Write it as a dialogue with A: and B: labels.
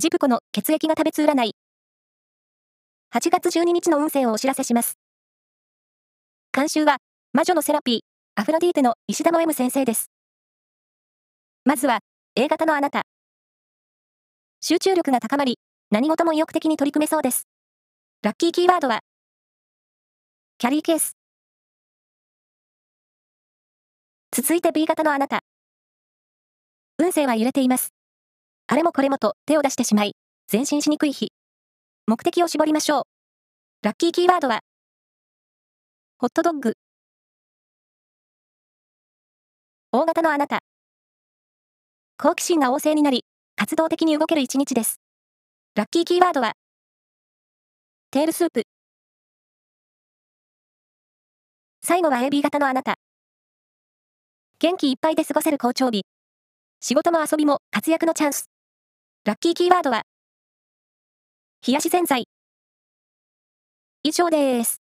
A: ジプコの血液が食べつ占い。8月12日の運勢をお知らせします。監修は、魔女のセラピー、アフロディーテの石田の M 先生です。まずは、A 型のあなた。集中力が高まり、何事も意欲的に取り組めそうです。ラッキーキーワードは、キャリーケース。続いて B 型のあなた。運勢は揺れています。あれもこれもと手を出してしまい、前進しにくい日。目的を絞りましょう。ラッキーキーワードは、ホットドッグ。大型のあなた。好奇心が旺盛になり、活動的に動ける一日です。ラッキーキーワードは、テールスープ。最後は AB 型のあなた。元気いっぱいで過ごせる好調日。仕事も遊びも活躍のチャンス。ラッキーキーワードは、冷やし洗剤。以上です。